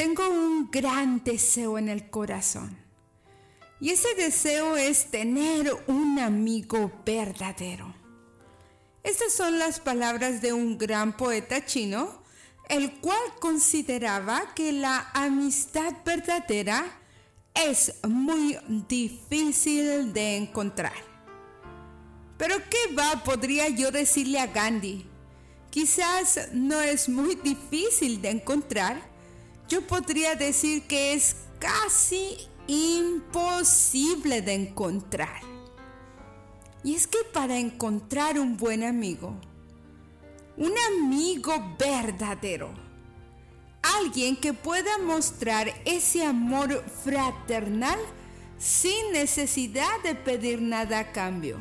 tengo un gran deseo en el corazón. Y ese deseo es tener un amigo verdadero. Estas son las palabras de un gran poeta chino, el cual consideraba que la amistad verdadera es muy difícil de encontrar. Pero ¿qué va podría yo decirle a Gandhi? Quizás no es muy difícil de encontrar. Yo podría decir que es casi imposible de encontrar. Y es que para encontrar un buen amigo, un amigo verdadero, alguien que pueda mostrar ese amor fraternal sin necesidad de pedir nada a cambio.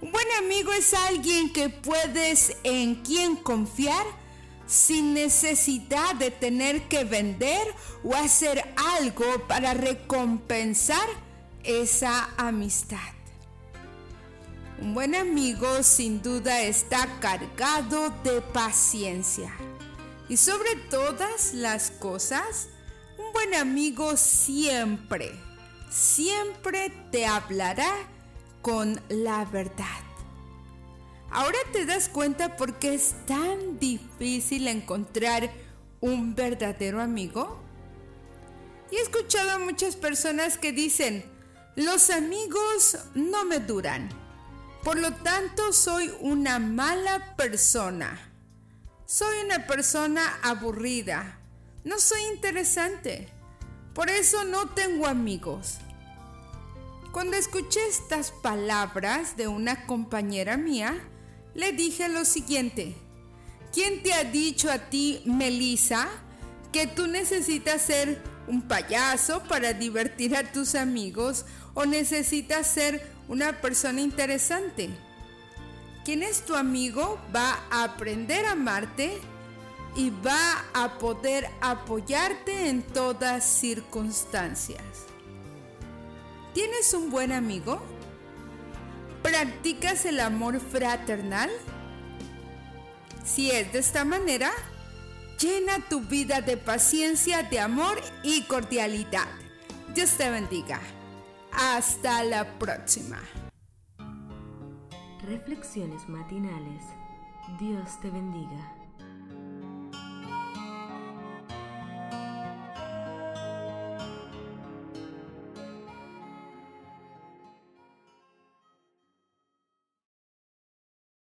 Un buen amigo es alguien que puedes en quien confiar sin necesidad de tener que vender o hacer algo para recompensar esa amistad. Un buen amigo sin duda está cargado de paciencia. Y sobre todas las cosas, un buen amigo siempre, siempre te hablará con la verdad. Ahora te das cuenta por qué es tan difícil encontrar un verdadero amigo. Y he escuchado a muchas personas que dicen, los amigos no me duran por lo tanto, soy una mala persona. Soy una persona aburrida. No soy interesante. Por eso no tengo amigos. Cuando escuché estas palabras de una compañera mía, le dije lo siguiente. ¿Quién te ha dicho a ti, Melissa, que tú necesitas ser un payaso para divertir a tus amigos o necesitas ser una persona interesante. Quien es tu amigo va a aprender a amarte y va a poder apoyarte en todas circunstancias. ¿Tienes un buen amigo? ¿Practicas el amor fraternal? Si es de esta manera, llena tu vida de paciencia, de amor y cordialidad. Dios te bendiga. Hasta la próxima. Reflexiones matinales. Dios te bendiga.